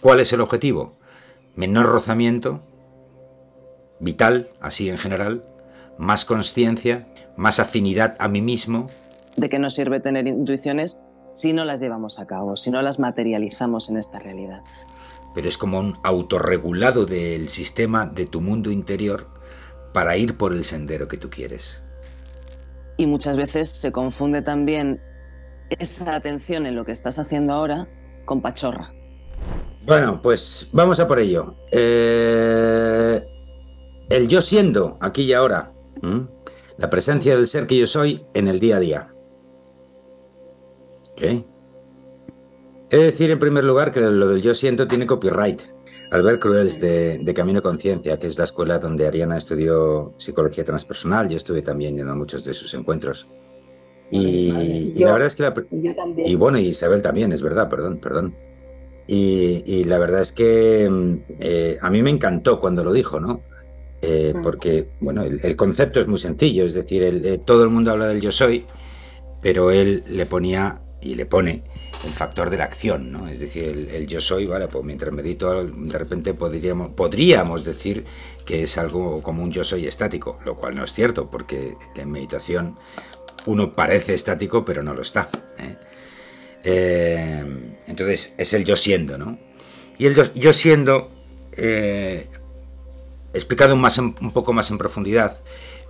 ¿Cuál es el objetivo? Menor rozamiento, vital, así en general, más conciencia, más afinidad a mí mismo. ¿De qué nos sirve tener intuiciones si no las llevamos a cabo, si no las materializamos en esta realidad? Pero es como un autorregulado del sistema de tu mundo interior para ir por el sendero que tú quieres. Y muchas veces se confunde también esa atención en lo que estás haciendo ahora con pachorra. Bueno, pues vamos a por ello. Eh, el yo siendo, aquí y ahora. La presencia del ser que yo soy en el día a día. He de decir en primer lugar que lo del yo siento tiene copyright. Albert Cruels de, de Camino Conciencia, que es la escuela donde Ariana estudió psicología transpersonal. Yo estuve también yendo a muchos de sus encuentros. Y, la verdad es que la, y bueno, Isabel también, es verdad, perdón, perdón. Y, la verdad es que mm, eh, a mí me encantó cuando lo dijo, ¿no? Eh, porque, bueno, el, concepto es muy sencillo, es decir, eh, todo el mundo habla del yo soy, pero él le ponía y le pone el factor de la acción, ¿no? Es decir, el, yo soy, vale, pues mientras medito, de repente podríamos, podríamos decir que es algo como un yo soy estático, lo cual no es cierto, porque en meditación uno parece estático, pero no lo está. Entonces, es el yo siendo, ¿no? Y el yo, siendo explicado más un poco más en profundidad,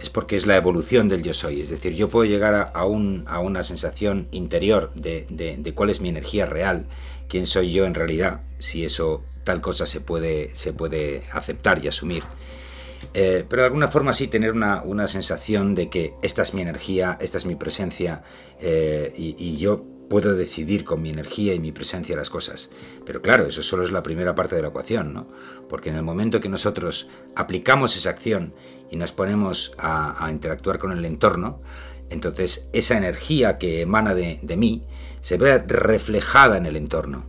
es porque es la evolución del yo soy. Es decir, yo puedo llegar a, un, a una sensación interior de, cuál es mi energía real, quién soy yo en realidad, si eso tal cosa se puede, aceptar y asumir. Eh, pero de alguna forma sí tener una, sensación de que esta es mi energía, esta es mi presencia eh, y yo puedo decidir con mi energía y mi presencia las cosas. Pero claro, eso solo es la primera parte de la ecuación, ¿no? Porque en el momento que nosotros aplicamos esa acción y nos ponemos a, interactuar con el entorno, entonces esa energía que emana de, mí se ve reflejada en el entorno.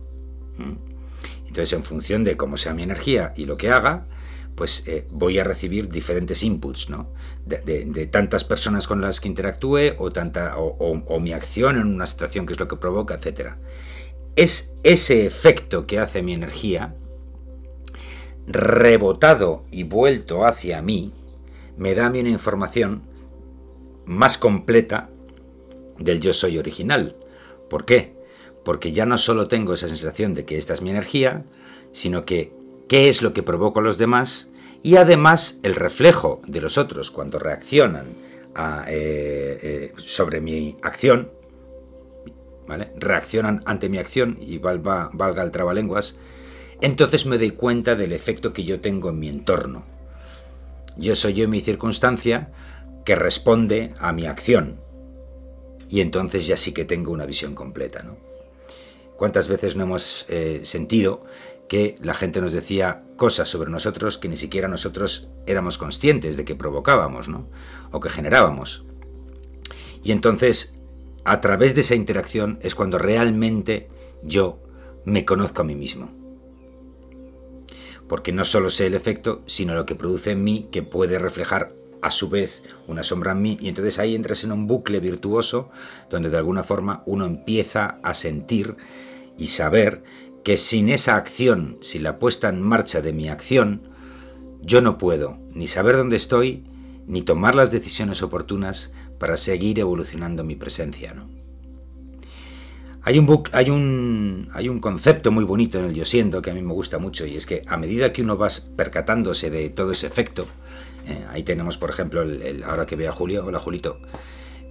Entonces, en función de cómo sea mi energía y lo que haga, pues eh, voy a recibir diferentes inputs, ¿no? De, tantas personas con las que interactúe o, tanta, o, mi acción en una situación que es lo que provoca, etc. Es ese efecto que hace mi energía, rebotado y vuelto hacia mí, me da a mí una información más completa del yo soy original. ¿Por qué? Porque ya no solo tengo esa sensación de que esta es mi energía, sino que qué es lo que provoco a los demás y además el reflejo de los otros cuando reaccionan eh, eh, sobre mi acción, ¿vale? reaccionan ante mi acción y valga, valga el trabalenguas, entonces me doy cuenta del efecto que yo tengo en mi entorno. Yo soy yo en mi circunstancia que responde a mi acción. Y entonces ya sí que tengo una visión completa. ¿no? ¿Cuántas veces no hemos eh, sentido que la gente nos decía cosas sobre nosotros que ni siquiera nosotros éramos conscientes de que provocábamos, ¿no? O que generábamos. Y entonces, a través de esa interacción es cuando realmente yo me conozco a mí mismo. Porque no solo sé el efecto, sino lo que produce en mí, que puede reflejar a su vez una sombra en mí, y entonces ahí entras en un bucle virtuoso donde de alguna forma uno empieza a sentir y saber que sin esa acción, sin la puesta en marcha de mi acción, yo no puedo ni saber dónde estoy, ni tomar las decisiones oportunas para seguir evolucionando mi presencia. ¿no? Hay, un hay, un, hay un concepto muy bonito en el yo siendo que a mí me gusta mucho y es que a medida que uno va percatándose de todo ese efecto, eh, ahí tenemos por ejemplo, ahora que veo a Julio, hola Julito,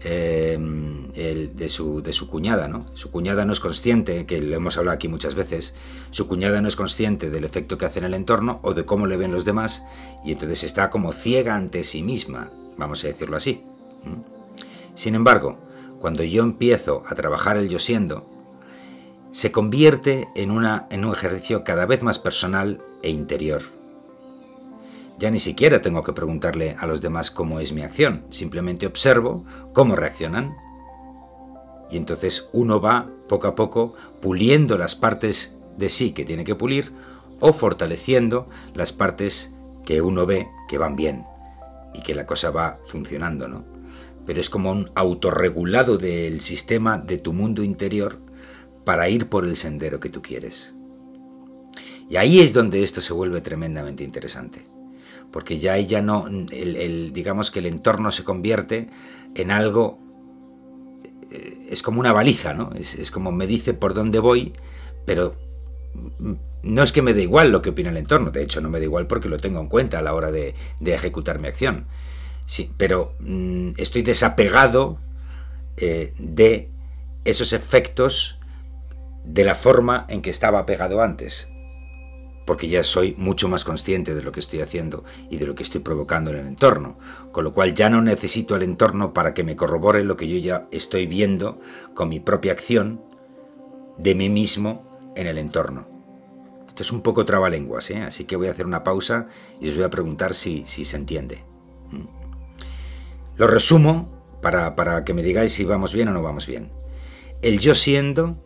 Em, el, de, su, de su cuñada, ¿no? Su cuñada no es consciente, que lo hemos hablado aquí muchas veces, su cuñada no es consciente del efecto que hace en el entorno o de cómo le ven los demás y entonces está como ciega ante sí misma, vamos a decirlo así. Sin embargo, cuando yo empiezo a trabajar el yo siendo, se convierte en, una, en un ejercicio cada vez más personal e interior ya ni siquiera tengo que preguntarle a los demás cómo es mi acción, simplemente observo cómo reaccionan. Y entonces uno va poco a poco puliendo las partes de sí que tiene que pulir o fortaleciendo las partes que uno ve que van bien y que la cosa va funcionando, ¿no? Pero es como un autorregulado del sistema de tu mundo interior para ir por el sendero que tú quieres. Y ahí es donde esto se vuelve tremendamente interesante. Porque ya ya no, el, digamos que el entorno se convierte en algo, eh, es como una baliza, ¿no? Es, como me dice por dónde voy, pero no es que me dé igual lo que opina el entorno, de hecho no me da igual porque lo tengo en cuenta a la hora de, ejecutar mi acción. Sí, pero mm, estoy desapegado eh, de esos efectos de la forma en que estaba pegado antes porque ya soy mucho más consciente de lo que estoy haciendo y de lo que estoy provocando en el entorno, con lo cual ya no necesito el entorno para que me corrobore lo que yo ya estoy viendo con mi propia acción de mí mismo en el entorno. Esto es un poco trabalenguas, ¿eh? así que voy a hacer una pausa y os voy a preguntar si, si se entiende. Lo resumo para, para que me digáis si vamos bien o no vamos bien. El yo siendo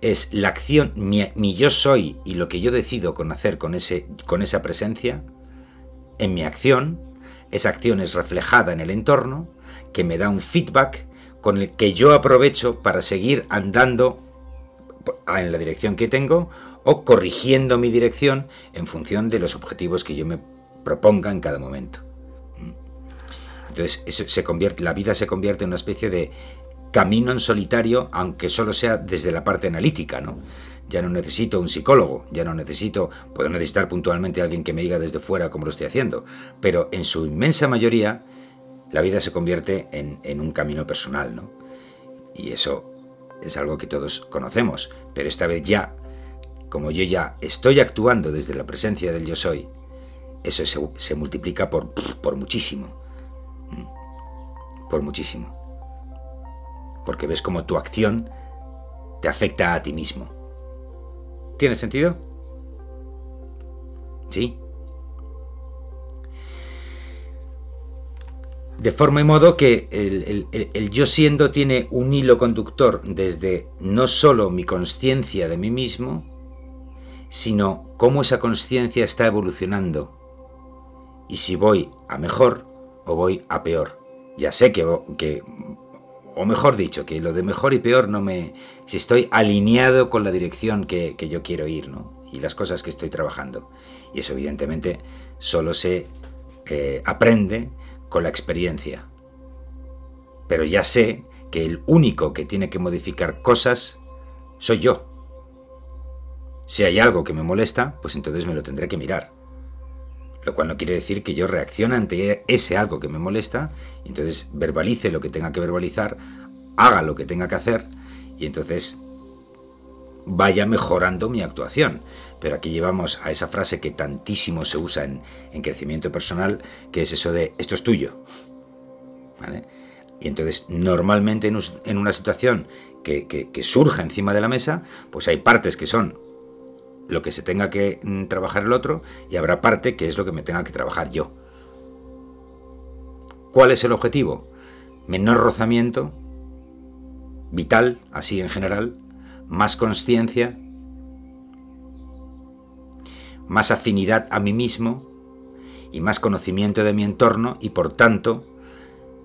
es la acción, mi, yo soy y lo que yo decido con hacer con, ese, con esa presencia, en mi acción, esa acción es reflejada en el entorno, que me da un feedback con el que yo aprovecho para seguir andando en la dirección que tengo o corrigiendo mi dirección en función de los objetivos que yo me proponga en cada momento. Entonces, eso se convierte, la vida se convierte en una especie de camino en solitario, aunque solo sea desde la parte analítica, ¿no? Ya no necesito un psicólogo, ya no necesito, puedo necesitar puntualmente a alguien que me diga desde fuera cómo lo estoy haciendo, pero en su inmensa mayoría la vida se convierte en, un camino personal, ¿no? Y eso es algo que todos conocemos, pero esta vez ya, como yo ya estoy actuando desde la presencia del yo soy, eso se, se multiplica por, por muchísimo, por muchísimo porque ves cómo tu acción te afecta a ti mismo. ¿Tiene sentido? Sí. De forma y modo que el, yo siendo tiene un hilo conductor desde no solo mi conciencia de mí mismo, sino cómo esa conciencia está evolucionando y si voy a mejor o voy a peor. Ya sé que, que o mejor dicho, que lo de mejor y peor no me... si estoy alineado con la dirección que, yo quiero ir, ¿no? Y las cosas que estoy trabajando. Y eso evidentemente solo se eh, aprende con la experiencia. Pero ya sé que el único que tiene que modificar cosas soy yo. Si hay algo que me molesta, pues entonces me lo tendré que mirar lo cual no quiere decir que yo reaccione ante ese algo que me molesta, y entonces verbalice lo que tenga que verbalizar, haga lo que tenga que hacer, y entonces vaya mejorando mi actuación. Pero aquí llevamos a esa frase que tantísimo se usa en, crecimiento personal, que es eso de esto es tuyo. Y entonces normalmente en, una situación que, que surja encima de la mesa, pues hay partes que son lo que se tenga que mm, trabajar el otro y habrá parte que es lo que me tenga que trabajar yo. ¿Cuál es el objetivo? Menor rozamiento, vital, así en general, más conciencia, más afinidad a mí mismo y más conocimiento de mi entorno y por tanto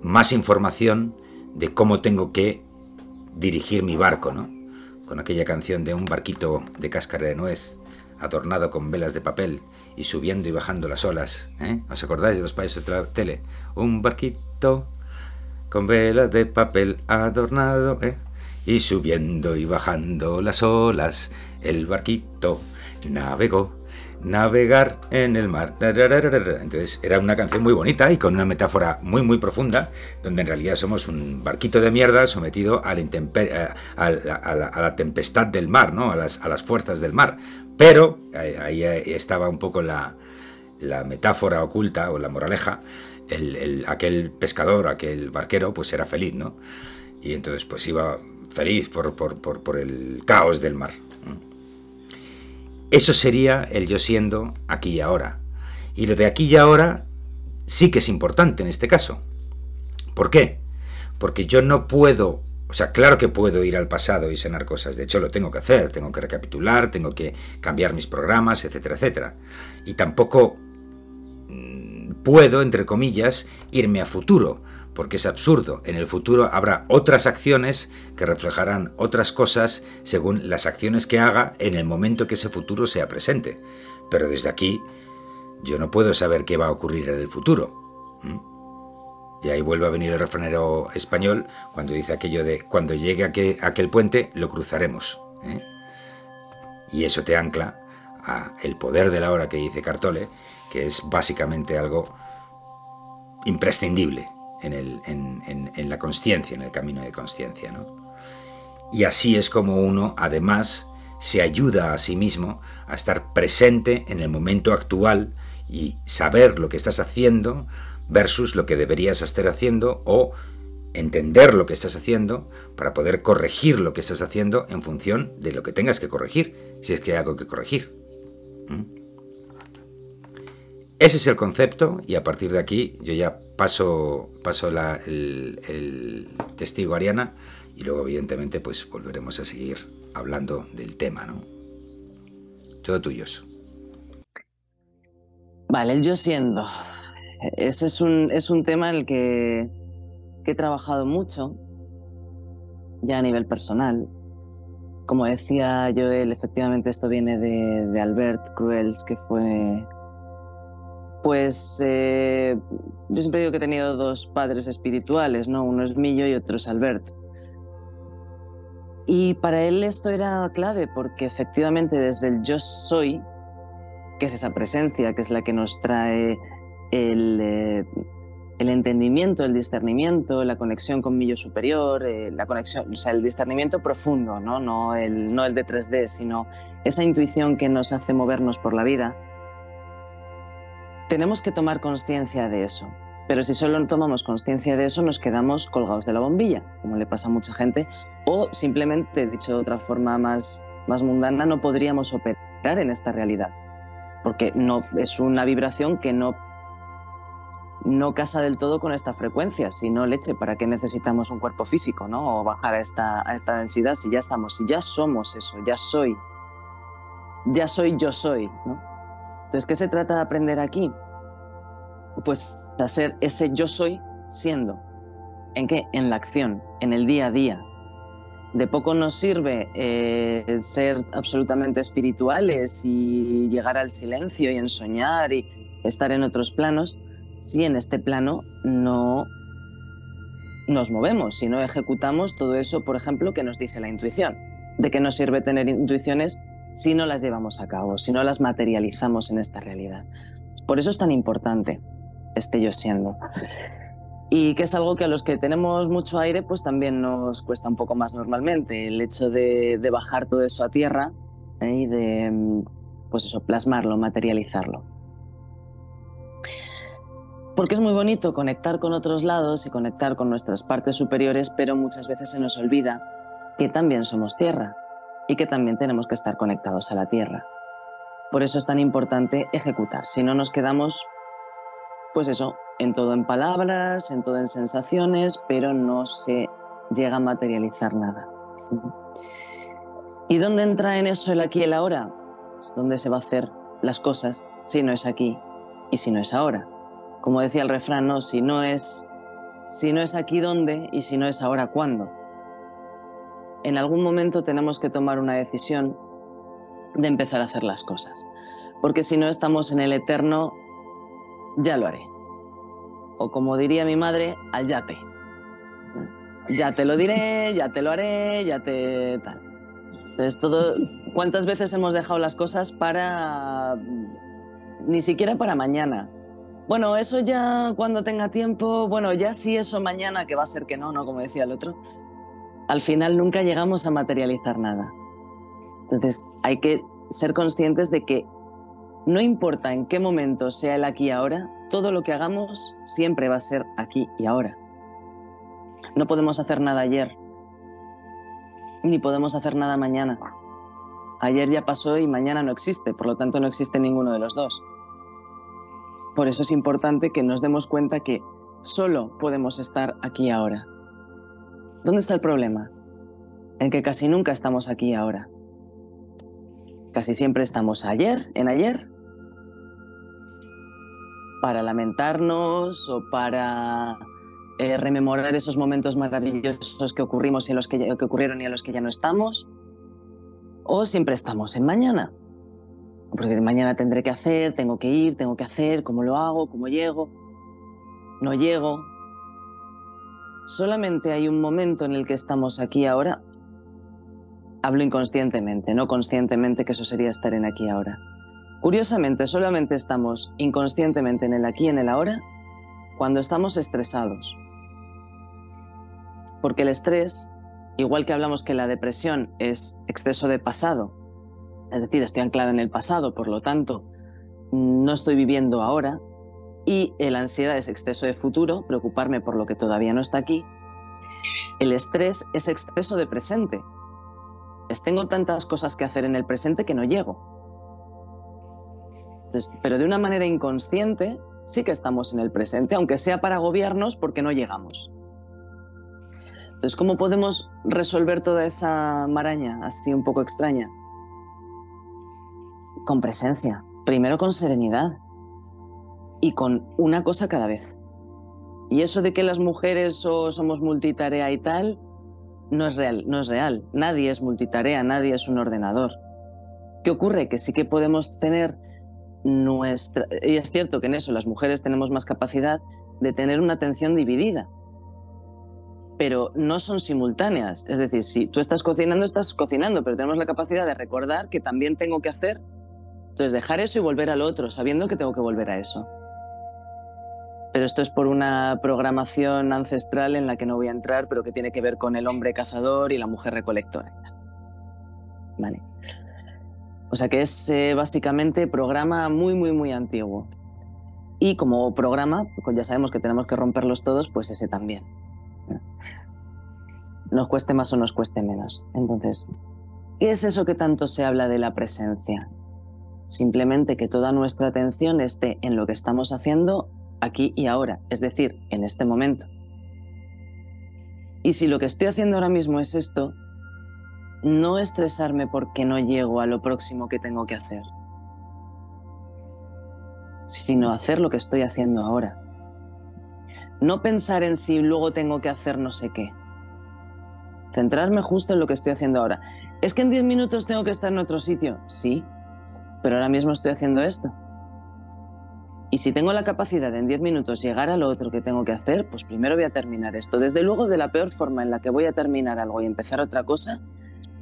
más información de cómo tengo que dirigir mi barco, ¿no? Con aquella canción de un barquito de cáscara de nuez, adornado con velas de papel y subiendo y bajando las olas. ¿eh? ¿Os acordáis de los países de la tele? Un barquito con velas de papel adornado ¿eh? y subiendo y bajando las olas. El barquito navegó navegar en el mar. Entonces era una canción muy bonita y con una metáfora muy muy profunda, donde en realidad somos un barquito de mierda sometido a la, tempestad del mar, ¿no? a, las, fuerzas del mar. Pero ahí estaba un poco la, metáfora oculta o la moraleja. El, aquel pescador, aquel barquero, pues era feliz, ¿no? Y entonces pues iba feliz por el caos del mar. Eso sería el yo siendo aquí y ahora. Y lo de aquí y ahora sí que es importante en este caso. ¿Por qué? Porque yo no puedo, o sea, claro que puedo ir al pasado y sanar cosas, de hecho lo tengo que hacer, tengo que recapitular, tengo que cambiar mis programas, etcétera, etcétera. Y tampoco puedo, entre comillas, irme a futuro, porque es absurdo. En el futuro habrá otras acciones que reflejarán otras cosas según las acciones que haga en el momento que ese futuro sea presente. Pero desde aquí yo no puedo saber qué va a ocurrir en el futuro. Y ahí vuelve a venir el refranero español cuando dice aquello de cuando llegue a aquel, puente lo cruzaremos. ¿eh? Y eso te ancla a el poder de la hora que dice Cartole, que es básicamente algo imprescindible en, el, en, la conciencia, en el camino de conciencia. Y así es como uno, además, se ayuda a sí mismo a estar presente en el momento actual y saber lo que estás haciendo versus lo que deberías estar haciendo o entender lo que estás haciendo para poder corregir lo que estás haciendo en función de lo que tengas que corregir, si es que hay algo que corregir. Ese es el concepto y a partir de aquí yo ya paso, paso el, testigo Ariana y luego evidentemente pues volveremos a seguir hablando del tema, ¿no? Todo tuyos. Vale, el yo siendo. Ese es un, es un tema en el que, he trabajado mucho, ya a nivel personal. Como decía Joel, efectivamente esto viene de Albert Cruels, que fue pues eh, yo siempre digo que he tenido dos padres espirituales, ¿no? Uno es Millo y otro es Albert. Y para él esto era clave porque efectivamente desde el yo soy, que es esa presencia, que es la que nos trae el, eh, entendimiento, el discernimiento, la conexión con mi superior, eh, la conexión, o sea, el discernimiento profundo, ¿no? No, el, no el de 3D, sino esa intuición que nos hace movernos por la vida tenemos que tomar conciencia de eso. Pero si solo tomamos conciencia de eso, nos quedamos colgados de la bombilla, como le pasa a mucha gente, o simplemente, dicho de otra forma más, más mundana, no podríamos operar en esta realidad, porque no, es una vibración que no, no casa del todo con esta frecuencia, si no leche, ¿para qué necesitamos un cuerpo físico, ¿no? o bajar a esta, a esta densidad si ya estamos, si ya somos eso, ya soy, ya soy, yo soy, ¿no? Entonces, ¿qué se trata de aprender aquí? Pues hacer ese yo soy siendo. ¿En qué? En la acción, en el día a día. De poco nos sirve eh, ser absolutamente espirituales y llegar al silencio y ensoñar y estar en otros planos si en este plano no nos movemos, si no ejecutamos todo eso, por ejemplo, que nos dice la intuición. ¿De qué nos sirve tener intuiciones si no las llevamos a cabo, si no las materializamos en esta realidad. Por eso es tan importante este yo siendo. Y que es algo que a los que tenemos mucho aire, pues también nos cuesta un poco más normalmente. El hecho de, bajar todo eso a tierra ¿eh? y de, pues eso, plasmarlo, materializarlo. Porque es muy bonito conectar con otros lados y conectar con nuestras partes superiores, pero muchas veces se nos olvida que también somos tierra y que también tenemos que estar conectados a la Tierra. Por eso es tan importante ejecutar, si no nos quedamos, pues eso, en todo en palabras, en todo en sensaciones, pero no se llega a materializar nada. ¿Y dónde entra en eso el aquí y el ahora? ¿Dónde se va a hacer las cosas si no es aquí y si no es ahora? Como decía el refrán, no, si no es si no es aquí dónde y si no es ahora cuándo en algún momento tenemos que tomar una decisión de empezar a hacer las cosas. Porque si no estamos en el eterno, ya lo haré. O como diría mi madre, al yate. Ya te lo diré, ya te lo haré, ya te tal. Entonces, todo, ¿cuántas veces hemos dejado las cosas para... ni siquiera para mañana? Bueno, eso ya cuando tenga tiempo, bueno, ya sí eso mañana, que va a ser que no, ¿no? Como decía el otro al final nunca llegamos a materializar nada. Entonces hay que ser conscientes de que no importa en qué momento sea el aquí y ahora, todo lo que hagamos siempre va a ser aquí y ahora. No podemos hacer nada ayer, ni podemos hacer nada mañana. Ayer ya pasó y mañana no existe, por lo tanto no existe ninguno de los dos. Por eso es importante que nos demos cuenta que solo podemos estar aquí ahora. ¿Dónde está el problema? En que casi nunca estamos aquí ahora. Casi siempre estamos ayer, en ayer, para lamentarnos o para eh, rememorar esos momentos maravillosos que ocurrimos y en los que, que ocurrieron y en los que ya no estamos, o siempre estamos en mañana. Porque mañana tendré que hacer, tengo que ir, tengo que hacer, cómo lo hago, cómo llego, no llego. Solamente hay un momento en el que estamos aquí ahora. Hablo inconscientemente, no conscientemente, que eso sería estar en aquí ahora. Curiosamente, solamente estamos inconscientemente en el aquí y en el ahora cuando estamos estresados. Porque el estrés, igual que hablamos que la depresión es exceso de pasado, es decir, estoy anclado en el pasado, por lo tanto, no estoy viviendo ahora, y la ansiedad es exceso de futuro, preocuparme por lo que todavía no está aquí, el estrés es exceso de presente. Es tengo tantas cosas que hacer en el presente que no llego. pero de una manera inconsciente sí que estamos en el presente, aunque sea para agobiarnos porque no llegamos. Entonces, ¿cómo podemos resolver toda esa maraña así un poco extraña? Con presencia, primero con serenidad y con una cosa cada vez. Y eso de que las mujeres somos multitarea y tal, no es real, no es real. Nadie es multitarea, nadie es un ordenador. ¿Qué ocurre? Que sí que podemos tener nuestra... Y es cierto que en eso las mujeres tenemos más capacidad de tener una atención dividida pero no son simultáneas. Es decir, si tú estás cocinando, estás cocinando, pero tenemos la capacidad de recordar que también tengo que hacer. Entonces, dejar eso y volver al otro, sabiendo que tengo que volver a eso. Pero esto es por una programación ancestral en la que no voy a entrar, pero que tiene que ver con el hombre cazador y la mujer recolectora. Vale. O sea que es eh, básicamente programa muy, muy, muy antiguo. Y como programa, pues ya sabemos que tenemos que romperlos todos, pues ese también nos cueste más o nos cueste menos. Entonces, ¿qué es eso que tanto se habla de la presencia? Simplemente que toda nuestra atención esté en lo que estamos haciendo aquí y ahora, es decir, en este momento. Y si lo que estoy haciendo ahora mismo es esto, no estresarme porque no llego a lo próximo que tengo que hacer, sino hacer lo que estoy haciendo ahora. No pensar en si luego tengo que hacer no sé qué. Centrarme justo en lo que estoy haciendo ahora. ¿Es que en 10 minutos tengo que estar en otro sitio? Sí, pero ahora mismo estoy haciendo esto. Y si tengo la capacidad de en 10 minutos llegar a lo otro que tengo que hacer, pues primero voy a terminar esto. Desde luego, de la peor forma en la que voy a terminar algo y empezar otra cosa,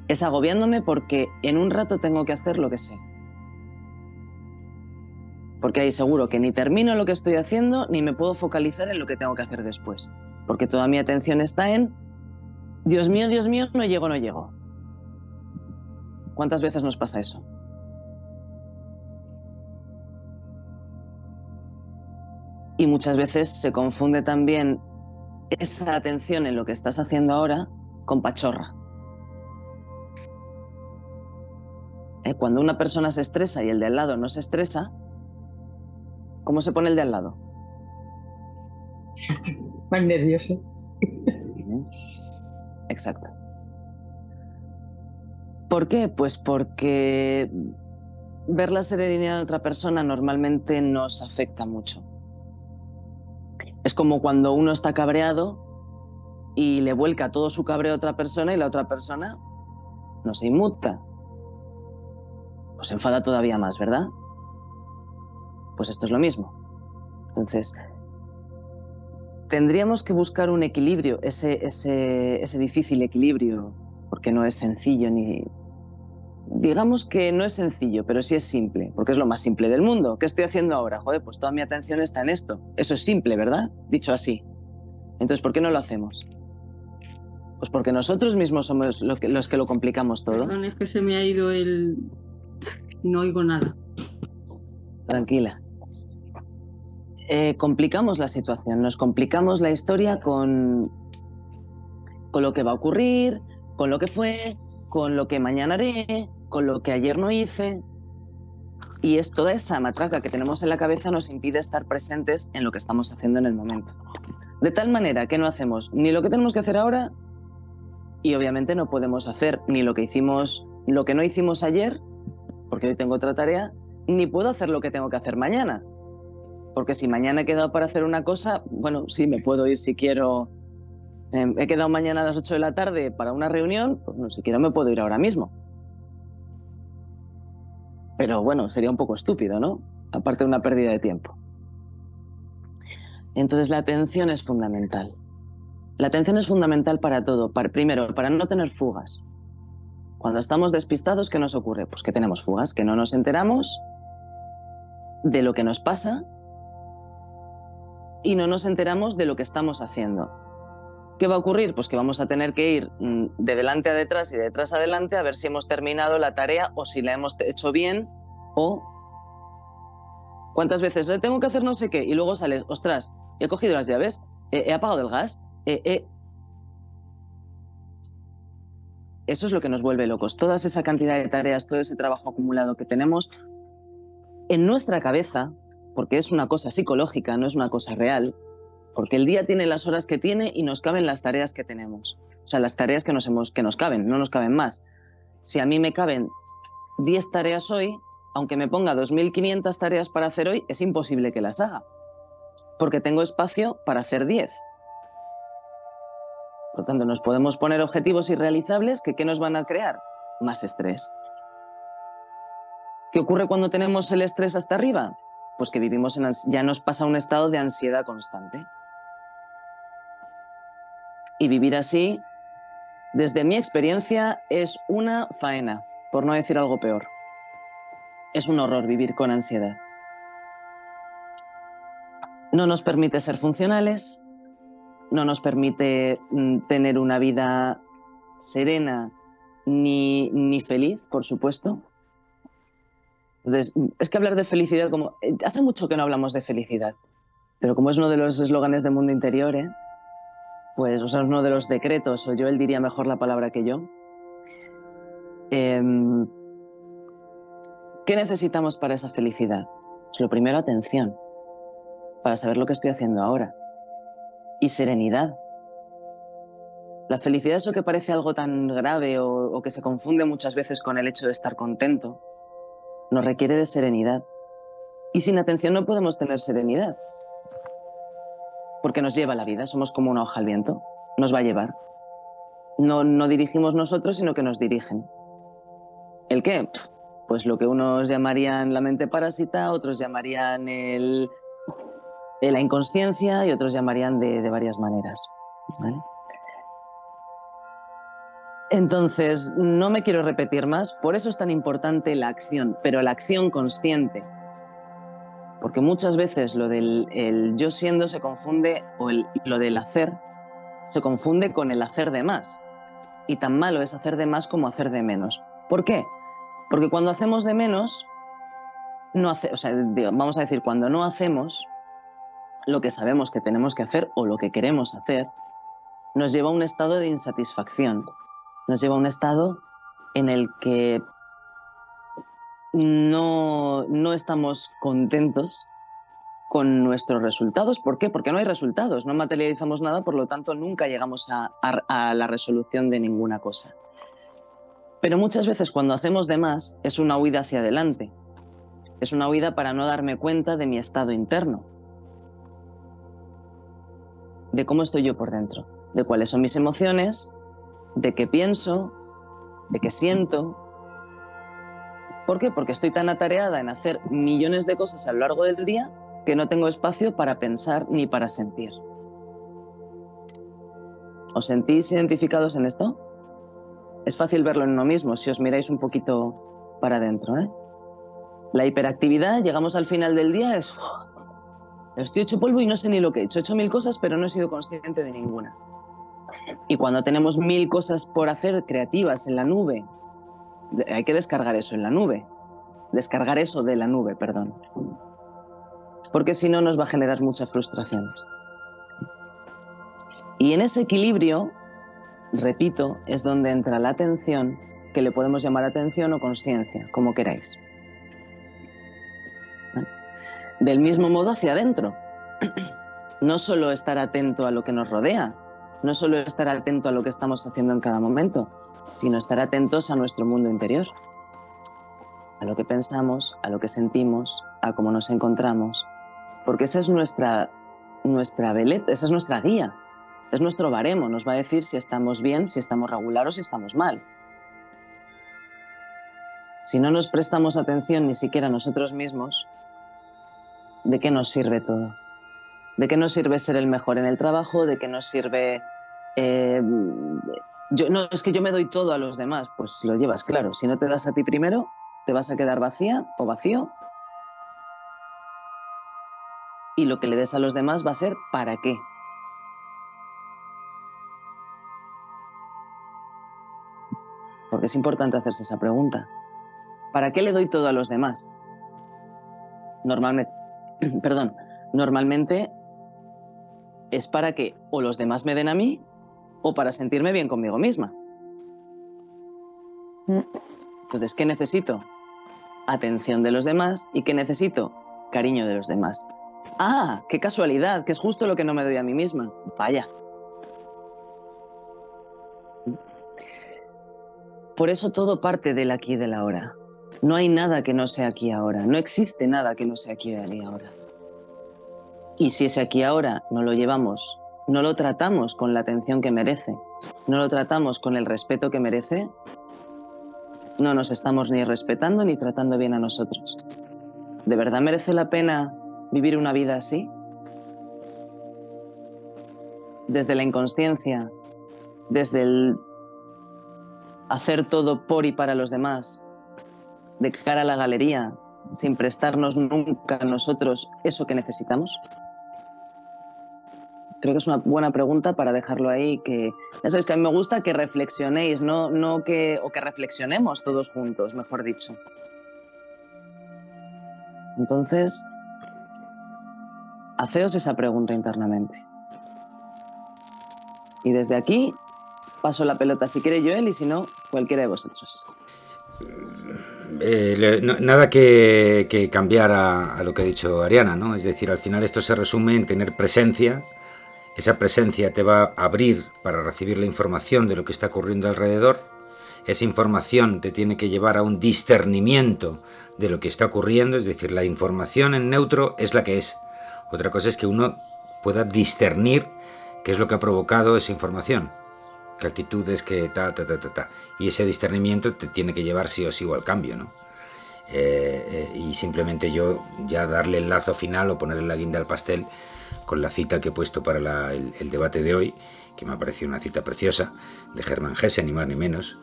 es agobiándome porque en un rato tengo que hacer lo que sé porque ahí seguro que ni termino lo que estoy haciendo ni me puedo focalizar en lo que tengo que hacer después, porque toda mi atención está en, Dios mío, Dios mío, no llego, no llego. ¿Cuántas veces nos pasa eso? Y muchas veces se confunde también esa atención en lo que estás haciendo ahora con pachorra. Eh, cuando una persona se estresa y el de al lado no se estresa, ¿Cómo se pone el de al lado? Más nervioso. Exacto. ¿Por qué? Pues porque ver la serenidad de otra persona normalmente nos afecta mucho. Es como cuando uno está cabreado y le vuelca todo su cabreo a otra persona y la otra persona no se inmuta. Pues se enfada todavía más, ¿verdad? Pues esto es lo mismo. Entonces, tendríamos que buscar un equilibrio, ese, ese, ese difícil equilibrio, porque no es sencillo ni... Digamos que no es sencillo, pero sí es simple, porque es lo más simple del mundo. ¿Qué estoy haciendo ahora? Joder, pues toda mi atención está en esto. Eso es simple, ¿verdad? Dicho así. Entonces, ¿por qué no lo hacemos? Pues porque nosotros mismos somos los que, los que lo complicamos todo. Perdón, es que se me ha ido el... No oigo nada. Tranquila. Eh, complicamos la situación, nos complicamos la historia con, con lo que va a ocurrir, con lo que fue, con lo que mañana haré, con lo que ayer no hice. Y es toda esa matraca que tenemos en la cabeza nos impide estar presentes en lo que estamos haciendo en el momento. De tal manera que no hacemos ni lo que tenemos que hacer ahora y obviamente no podemos hacer ni lo que hicimos, lo que no hicimos ayer, porque hoy tengo otra tarea, ni puedo hacer lo que tengo que hacer mañana, Porque si mañana he quedado para hacer una cosa, bueno, sí, me puedo ir si quiero. Em, he quedado mañana a las 8 de la tarde para una reunión, pues no, si quiero me puedo ir ahora mismo. Pero bueno, sería un poco estúpido, ¿no? Aparte de una pérdida de tiempo. Entonces la atención es fundamental. La atención es fundamental para todo. primero, para no tener fugas. Cuando estamos despistados, ¿qué nos ocurre? Pues que tenemos fugas, que no nos enteramos de lo que nos pasa y no nos enteramos de lo que estamos haciendo. ¿Qué va a ocurrir? Pues que vamos a tener que ir mm, de delante a detrás y de detrás a adelante a ver si hemos terminado la tarea o si la hemos hecho bien o cuántas veces eh, tengo que hacer no sé qué y luego sales, ostras, he cogido las llaves, he apagado el gas, eso es lo que nos vuelve locos. Toda esa cantidad de tareas, todo ese trabajo acumulado que tenemos en nuestra cabeza, porque es una cosa psicológica, no es una cosa real, porque el día tiene las horas que tiene y nos caben las tareas que tenemos. O sea, las tareas que nos, hemos, que nos caben, no nos caben más. Si a mí me caben 10 tareas hoy, aunque me ponga 2.500 tareas para hacer hoy, es imposible que las haga, porque tengo espacio para hacer 10. Por lo tanto, nos podemos poner objetivos irrealizables que ¿qué nos van a crear? Más estrés. ¿Qué ocurre cuando tenemos el estrés hasta arriba? Pues que vivimos en, ya nos pasa un estado de ansiedad constante. Y vivir así, desde mi experiencia, es una faena, por no decir algo peor. Es un horror vivir con ansiedad. No nos permite ser funcionales, no nos permite mm, tener una vida serena ni, ni feliz, por supuesto. Entonces, es que hablar de felicidad, como eh, hace mucho que no hablamos de felicidad, pero como es uno de los eslóganes de Mundo Interior, ¿eh? Pues o sea, uno de los decretos, o yo él diría mejor la palabra que yo. Em, ¿Qué necesitamos para esa felicidad? Pues lo primero, atención, para saber lo que estoy haciendo ahora y serenidad. La felicidad es lo que parece algo tan grave o, que se confunde muchas veces con el hecho de estar contento. Nos requiere de serenidad. Y sin atención no podemos tener serenidad. Porque nos lleva la vida, somos como una hoja al viento. Nos va a llevar. No, no dirigimos nosotros, sino que nos dirigen. ¿El qué? Pues lo que unos llamarían la mente parásita, otros llamarían el, la inconsciencia y otros llamarían de, varias maneras. Entonces, no me quiero repetir más, por eso es tan importante la acción, pero la acción consciente. Porque muchas veces lo del yo siendo se confunde, o lo del hacer, se confunde con el hacer de más. Y tan malo es hacer de más como hacer de menos. ¿Por qué? Porque cuando hacemos de menos, no hace, o sea, vamos a decir, cuando no hacemos, lo que sabemos que tenemos que hacer o lo que queremos hacer, nos lleva a un estado de insatisfacción, nos lleva a un estado en el que no, no estamos contentos con nuestros resultados. ¿Por qué? Porque no hay resultados, no materializamos nada, por lo tanto nunca llegamos a, a, la resolución de ninguna cosa. Pero muchas veces cuando hacemos de más es una huida hacia adelante, es una huida para no darme cuenta de mi estado interno, de cómo estoy yo por dentro, de cuáles son mis emociones, de qué pienso, de qué siento. ¿Por qué? Porque estoy tan atareada en hacer millones de cosas a lo largo del día que no tengo espacio para pensar ni para sentir. ¿Os sentís identificados en esto? Es fácil verlo en uno mismo si os miráis un poquito para adentro. ¿eh? La hiperactividad, llegamos al final del día, es Estoy hecho polvo y no sé ni lo que he hecho. He hecho mil cosas, pero no he sido consciente de ninguna. Y cuando tenemos mil cosas por hacer creativas en la nube, hay que descargar eso en la nube. Descargar eso de la nube, perdón. Porque si no nos va a generar mucha frustración. Y en ese equilibrio, repito, es donde entra la atención, que le podemos llamar atención o conciencia, como queráis del mismo modo hacia adentro. No solo estar atento a lo que nos rodea, no solo estar atento a lo que estamos haciendo en cada momento, sino estar atentos a nuestro mundo interior, a lo que pensamos, a lo que sentimos, a cómo nos encontramos. porque esa es nuestra, nuestra veleta, esa es nuestra guía, es nuestro baremo, nos va a decir si estamos bien, si estamos regular o si estamos mal. Si no nos prestamos atención ni siquiera a nosotros mismos, ¿de qué nos sirve todo? ¿De qué nos sirve ser el mejor en el trabajo? ¿De qué nos sirve... Eh, yo, no, es que yo me doy todo a los demás, pues lo llevas claro. Si no te das a ti primero, te vas a quedar vacía o vacío. Y lo que le des a los demás va a ser ¿para qué? Porque es importante hacerse esa pregunta. ¿Para qué le doy todo a los demás? Normalmente, perdón, normalmente es para que o los demás me den a mí o para sentirme bien conmigo misma. Entonces, ¿qué necesito? Atención de los demás y ¿qué necesito? Cariño de los demás. Ah, qué casualidad, que es justo lo que no me doy a mí misma. Vaya. Por eso todo parte del aquí y del ahora. No hay nada que no sea aquí ahora. No existe nada que no sea aquí y ahora. Y si ese aquí ahora no lo llevamos, no lo tratamos con la atención que merece, no lo tratamos con el respeto que merece, no nos estamos ni respetando ni tratando bien a nosotros. ¿De verdad merece la pena vivir una vida así? Desde la inconsciencia, desde el hacer todo por y para los demás, de cara a la galería, sin prestarnos nunca a nosotros eso que necesitamos? Creo que es una buena pregunta para dejarlo ahí, que ya sabéis que a mí me gusta que reflexionéis, no, no que, o que reflexionemos todos juntos, mejor dicho. Entonces, haceos esa pregunta internamente. Y desde aquí paso la pelota si quiere Joel y si no, cualquiera de vosotros. Eh, nada que, cambiar a, lo que ha dicho Ariana, ¿no? Es decir, al final esto se resume en tener presencia. Esa presencia te va a abrir para recibir la información de lo que está ocurriendo alrededor. Esa información te tiene que llevar a un discernimiento de lo que está ocurriendo, es decir, la información en neutro es la que es. Otra cosa es que uno pueda discernir qué es lo que ha provocado esa información qué actitudes, que ta, ta, ta, ta, ta. Y ese discernimiento te tiene que llevar sí o sí al cambio, ¿no? Eh, eh, y simplemente yo ya darle el lazo final o ponerle la guinda al pastel con la cita que he puesto para el, debate de hoy, que me ha parecido una cita preciosa, de Germán Hesse, ni más ni menos,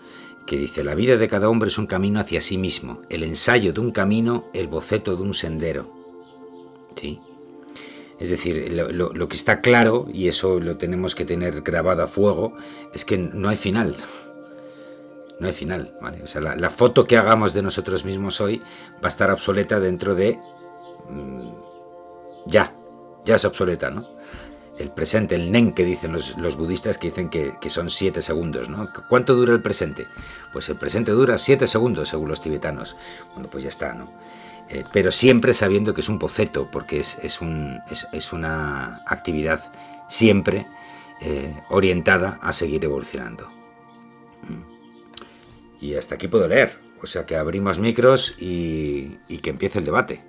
que dice, la vida de cada hombre es un camino hacia sí mismo, el ensayo de un camino, el boceto de un sendero. ¿Sí? Es decir, lo, que está claro, y eso lo tenemos que tener grabado a fuego, es que no hay final. No hay final, ¿vale? O sea, la, foto que hagamos de nosotros mismos hoy va a estar obsoleta dentro de... Mm, ya, ya es obsoleta, ¿no? El presente, el nen que dicen los, budistas, que dicen que, son siete segundos, ¿no? ¿Cuánto dura el presente? Pues el presente dura siete segundos, según los tibetanos. Bueno, pues ya está, ¿no? Eh, pero siempre sabiendo que es un boceto, porque es, es, un, es, una actividad siempre eh, orientada a seguir evolucionando. Y hasta aquí puedo leer, o sea que abrimos micros y, y que empiece el debate.